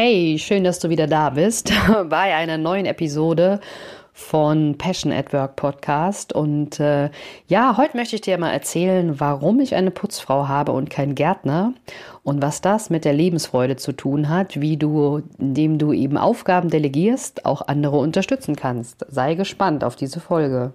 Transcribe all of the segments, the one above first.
Hey, schön, dass du wieder da bist bei einer neuen Episode von Passion at Work Podcast. Und äh, ja, heute möchte ich dir mal erzählen, warum ich eine Putzfrau habe und kein Gärtner und was das mit der Lebensfreude zu tun hat, wie du, indem du eben Aufgaben delegierst, auch andere unterstützen kannst. Sei gespannt auf diese Folge.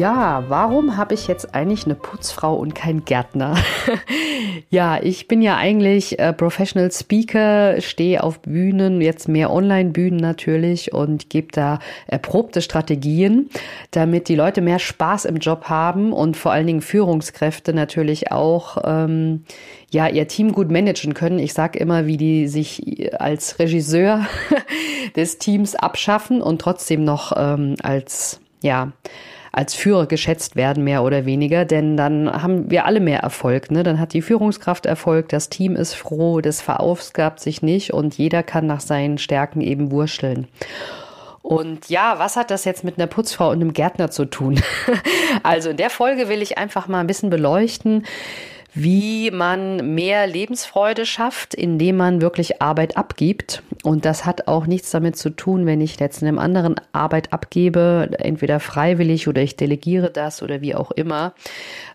Ja, warum habe ich jetzt eigentlich eine Putzfrau und kein Gärtner? ja, ich bin ja eigentlich äh, Professional Speaker, stehe auf Bühnen, jetzt mehr Online-Bühnen natürlich und gebe da erprobte Strategien, damit die Leute mehr Spaß im Job haben und vor allen Dingen Führungskräfte natürlich auch ähm, ja ihr Team gut managen können. Ich sage immer, wie die sich als Regisseur des Teams abschaffen und trotzdem noch ähm, als ja als Führer geschätzt werden, mehr oder weniger, denn dann haben wir alle mehr Erfolg. Ne? Dann hat die Führungskraft Erfolg, das Team ist froh, das verausgabt sich nicht und jeder kann nach seinen Stärken eben wurschteln. Und ja, was hat das jetzt mit einer Putzfrau und einem Gärtner zu tun? also in der Folge will ich einfach mal ein bisschen beleuchten, wie man mehr Lebensfreude schafft, indem man wirklich Arbeit abgibt. Und das hat auch nichts damit zu tun, wenn ich jetzt einem anderen Arbeit abgebe, entweder freiwillig oder ich delegiere das oder wie auch immer,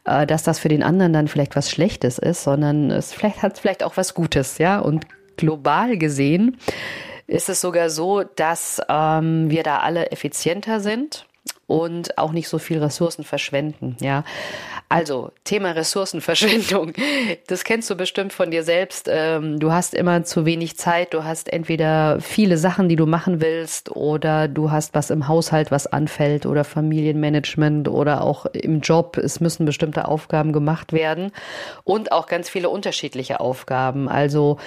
äh, dass das für den anderen dann vielleicht was Schlechtes ist, sondern es vielleicht hat vielleicht auch was Gutes, ja. Und global gesehen ist es sogar so, dass ähm, wir da alle effizienter sind und auch nicht so viel Ressourcen verschwenden, ja. Also, Thema Ressourcenverschwendung. Das kennst du bestimmt von dir selbst. Ähm, du hast immer zu wenig Zeit. Du hast entweder viele Sachen, die du machen willst, oder du hast was im Haushalt, was anfällt, oder Familienmanagement oder auch im Job. Es müssen bestimmte Aufgaben gemacht werden und auch ganz viele unterschiedliche Aufgaben. Also,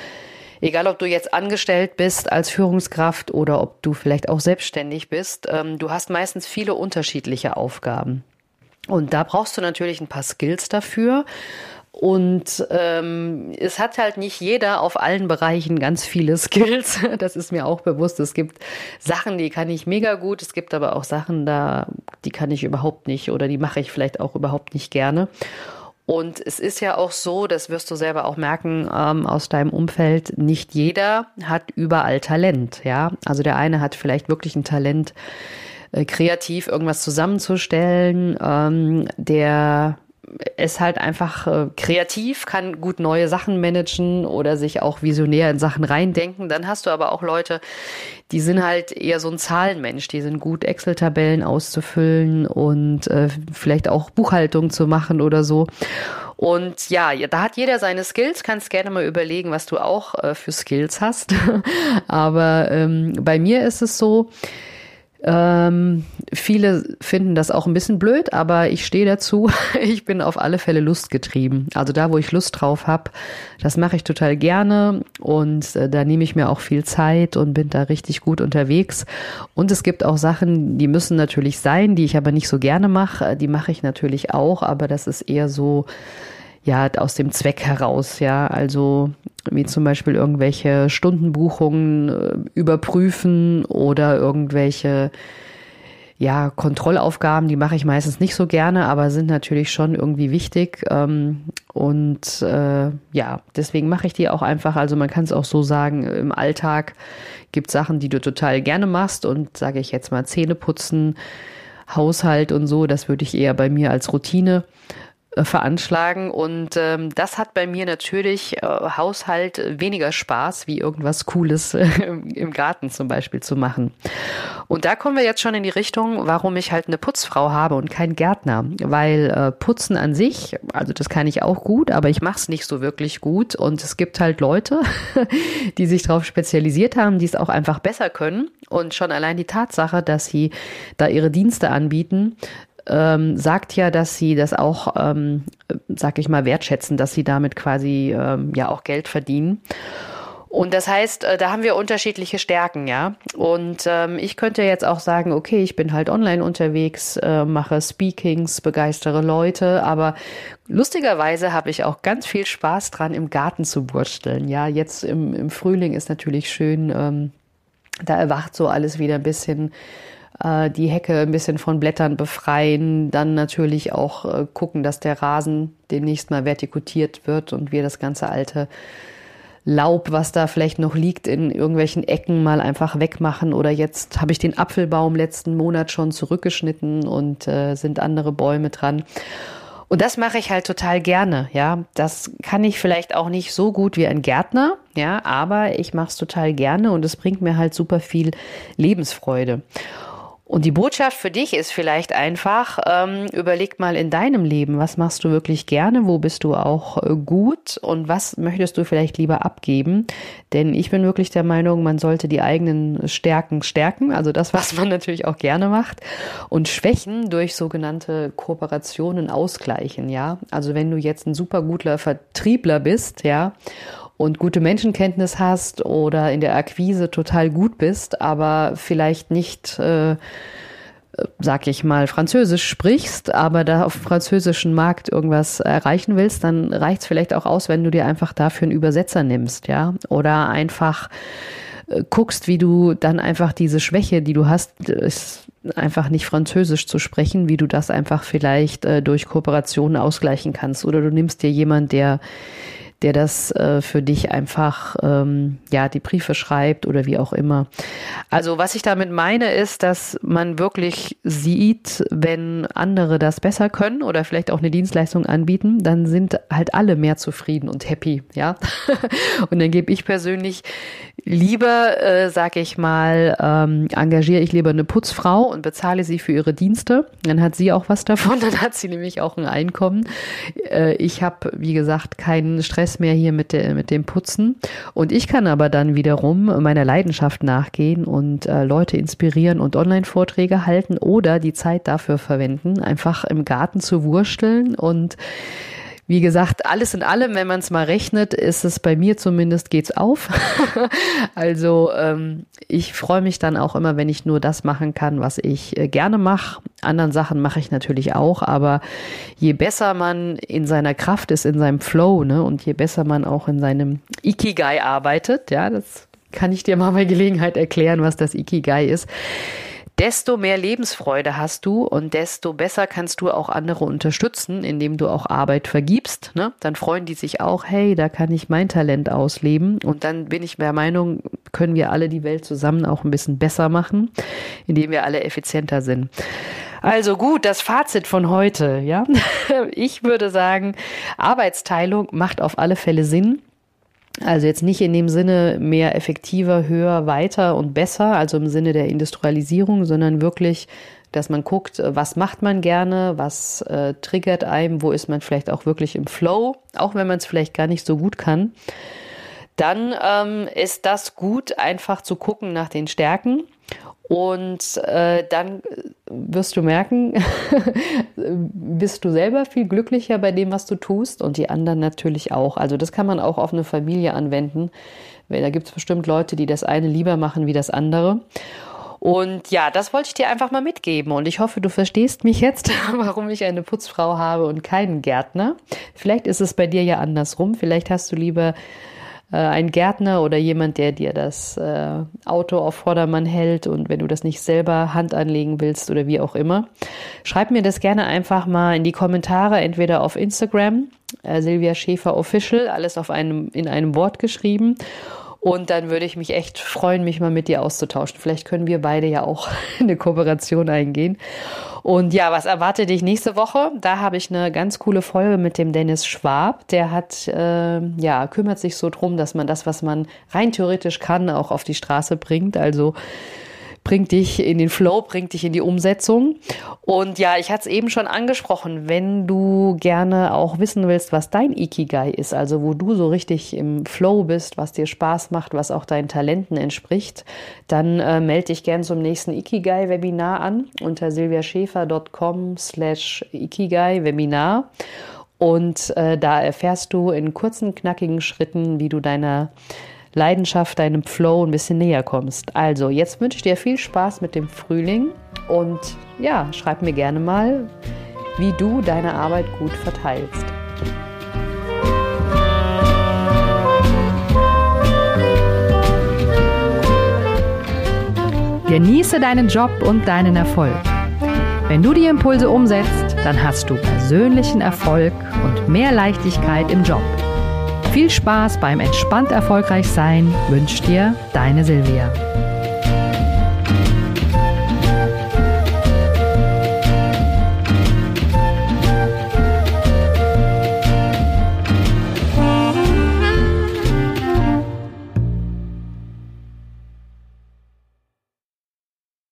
egal ob du jetzt angestellt bist als Führungskraft oder ob du vielleicht auch selbstständig bist, ähm, du hast meistens viele unterschiedliche Aufgaben. Und da brauchst du natürlich ein paar Skills dafür. Und ähm, es hat halt nicht jeder auf allen Bereichen ganz viele Skills. Das ist mir auch bewusst. Es gibt Sachen, die kann ich mega gut. Es gibt aber auch Sachen, da die kann ich überhaupt nicht oder die mache ich vielleicht auch überhaupt nicht gerne. Und es ist ja auch so, das wirst du selber auch merken ähm, aus deinem Umfeld, nicht jeder hat überall Talent. Ja, also der eine hat vielleicht wirklich ein Talent äh, kreativ irgendwas zusammenzustellen. Ähm, der ist halt einfach äh, kreativ, kann gut neue Sachen managen oder sich auch visionär in Sachen reindenken. Dann hast du aber auch Leute, die sind halt eher so ein Zahlenmensch, die sind gut Excel-Tabellen auszufüllen und äh, vielleicht auch Buchhaltung zu machen oder so. Und ja, da hat jeder seine Skills. Kannst gerne mal überlegen, was du auch äh, für Skills hast. aber ähm, bei mir ist es so, ähm, viele finden das auch ein bisschen blöd, aber ich stehe dazu. Ich bin auf alle Fälle lustgetrieben. Also da, wo ich Lust drauf habe, das mache ich total gerne und äh, da nehme ich mir auch viel Zeit und bin da richtig gut unterwegs. Und es gibt auch Sachen, die müssen natürlich sein, die ich aber nicht so gerne mache. Die mache ich natürlich auch, aber das ist eher so ja, aus dem Zweck heraus, ja. Also wie zum Beispiel irgendwelche Stundenbuchungen äh, überprüfen oder irgendwelche ja, Kontrollaufgaben, die mache ich meistens nicht so gerne, aber sind natürlich schon irgendwie wichtig. Ähm, und äh, ja, deswegen mache ich die auch einfach. Also man kann es auch so sagen, im Alltag gibt Sachen, die du total gerne machst und sage ich jetzt mal Zähne putzen, Haushalt und so, das würde ich eher bei mir als Routine veranschlagen. Und ähm, das hat bei mir natürlich äh, Haushalt weniger Spaß, wie irgendwas Cooles äh, im Garten zum Beispiel zu machen. Und da kommen wir jetzt schon in die Richtung, warum ich halt eine Putzfrau habe und keinen Gärtner. Weil äh, Putzen an sich, also das kann ich auch gut, aber ich mache es nicht so wirklich gut. Und es gibt halt Leute, die sich darauf spezialisiert haben, die es auch einfach besser können. Und schon allein die Tatsache, dass sie da ihre Dienste anbieten, ähm, sagt ja, dass sie das auch, ähm, sag ich mal, wertschätzen, dass sie damit quasi ähm, ja auch Geld verdienen. Und das heißt, äh, da haben wir unterschiedliche Stärken, ja. Und ähm, ich könnte jetzt auch sagen, okay, ich bin halt online unterwegs, äh, mache Speakings, begeistere Leute, aber lustigerweise habe ich auch ganz viel Spaß dran, im Garten zu wursteln. Ja, jetzt im, im Frühling ist natürlich schön, ähm, da erwacht so alles wieder ein bisschen äh, die Hecke ein bisschen von Blättern befreien, dann natürlich auch äh, gucken, dass der Rasen demnächst mal vertikutiert wird und wir das ganze alte Laub, was da vielleicht noch liegt, in irgendwelchen Ecken mal einfach wegmachen. Oder jetzt habe ich den Apfelbaum letzten Monat schon zurückgeschnitten und äh, sind andere Bäume dran. Und das mache ich halt total gerne, ja. Das kann ich vielleicht auch nicht so gut wie ein Gärtner, ja, aber ich mache es total gerne und es bringt mir halt super viel Lebensfreude. Und die Botschaft für dich ist vielleicht einfach, ähm, überleg mal in deinem Leben, was machst du wirklich gerne, wo bist du auch äh, gut und was möchtest du vielleicht lieber abgeben? Denn ich bin wirklich der Meinung, man sollte die eigenen Stärken stärken, also das, was man natürlich auch gerne macht, und Schwächen durch sogenannte Kooperationen ausgleichen, ja. Also wenn du jetzt ein super guter Vertriebler bist, ja, und gute Menschenkenntnis hast oder in der Akquise total gut bist, aber vielleicht nicht, äh, sag ich mal, Französisch sprichst, aber da auf dem französischen Markt irgendwas erreichen willst, dann reicht es vielleicht auch aus, wenn du dir einfach dafür einen Übersetzer nimmst, ja, oder einfach äh, guckst, wie du dann einfach diese Schwäche, die du hast, ist einfach nicht Französisch zu sprechen, wie du das einfach vielleicht äh, durch Kooperationen ausgleichen kannst. Oder du nimmst dir jemand, der der das äh, für dich einfach, ähm, ja, die Briefe schreibt oder wie auch immer. Also was ich damit meine, ist, dass man wirklich sieht, wenn andere das besser können oder vielleicht auch eine Dienstleistung anbieten, dann sind halt alle mehr zufrieden und happy, ja. und dann gebe ich persönlich lieber, äh, sag ich mal, ähm, engagiere ich lieber eine Putzfrau und bezahle sie für ihre Dienste. Dann hat sie auch was davon, dann hat sie nämlich auch ein Einkommen. Äh, ich habe, wie gesagt, keinen Stress Stress mehr hier mit, der, mit dem Putzen. Und ich kann aber dann wiederum meiner Leidenschaft nachgehen und äh, Leute inspirieren und Online-Vorträge halten oder die Zeit dafür verwenden, einfach im Garten zu wursteln und wie gesagt, alles in allem, wenn man es mal rechnet, ist es bei mir zumindest geht's auf. also ähm, ich freue mich dann auch immer, wenn ich nur das machen kann, was ich äh, gerne mache. Anderen Sachen mache ich natürlich auch, aber je besser man in seiner Kraft ist, in seinem Flow, ne, und je besser man auch in seinem Ikigai arbeitet, ja, das kann ich dir mal bei Gelegenheit erklären, was das Ikigai ist desto mehr Lebensfreude hast du und desto besser kannst du auch andere unterstützen, indem du auch Arbeit vergibst. Ne? Dann freuen die sich auch, hey, da kann ich mein Talent ausleben. Und dann bin ich der Meinung, können wir alle die Welt zusammen auch ein bisschen besser machen, indem wir alle effizienter sind. Also gut, das Fazit von heute, ja. Ich würde sagen, Arbeitsteilung macht auf alle Fälle Sinn. Also jetzt nicht in dem Sinne mehr effektiver, höher, weiter und besser, also im Sinne der Industrialisierung, sondern wirklich, dass man guckt, was macht man gerne, was äh, triggert einem, wo ist man vielleicht auch wirklich im Flow, auch wenn man es vielleicht gar nicht so gut kann. Dann ähm, ist das gut, einfach zu gucken nach den Stärken und äh, dann wirst du merken, bist du selber viel glücklicher bei dem, was du tust und die anderen natürlich auch. Also das kann man auch auf eine Familie anwenden. Da gibt es bestimmt Leute, die das eine lieber machen wie das andere. Und ja, das wollte ich dir einfach mal mitgeben. Und ich hoffe, du verstehst mich jetzt, warum ich eine Putzfrau habe und keinen Gärtner. Vielleicht ist es bei dir ja andersrum. Vielleicht hast du lieber äh, ein Gärtner oder jemand, der dir das äh, Auto auf Vordermann hält und wenn du das nicht selber Hand anlegen willst oder wie auch immer. Schreib mir das gerne einfach mal in die Kommentare, entweder auf Instagram, äh, Silvia Schäfer Official, alles auf einem, in einem Wort geschrieben Und dann würde ich mich echt freuen, mich mal mit dir auszutauschen. Vielleicht können wir beide ja auch eine Kooperation eingehen. Und ja, was erwartet dich nächste Woche? Da habe ich eine ganz coole Folge mit dem Dennis Schwab. Der hat, äh, ja, kümmert sich so drum, dass man das, was man rein theoretisch kann, auch auf die Straße bringt. Also bringt dich in den Flow, bringt dich in die Umsetzung. Und ja, ich hatte es eben schon angesprochen, wenn du gerne auch wissen willst, was dein Ikigai ist, also wo du so richtig im Flow bist, was dir Spaß macht, was auch deinen Talenten entspricht, dann äh, melde dich gern zum nächsten Ikigai-Webinar an unter silviaschäfer.com slash Ikigai-Webinar. Und äh, da erfährst du in kurzen, knackigen Schritten, wie du deiner Leidenschaft, deinem Flow ein bisschen näher kommst. Also, jetzt wünsche ich dir viel Spaß mit dem Frühling und ja, schreib mir gerne mal, wie du deine Arbeit gut verteilst. Genieße deinen Job und deinen Erfolg. Wenn du die Impulse umsetzt, dann hast du persönlichen Erfolg und mehr Leichtigkeit im Job. Viel Spaß beim entspannt erfolgreich sein wünscht dir deine Silvia.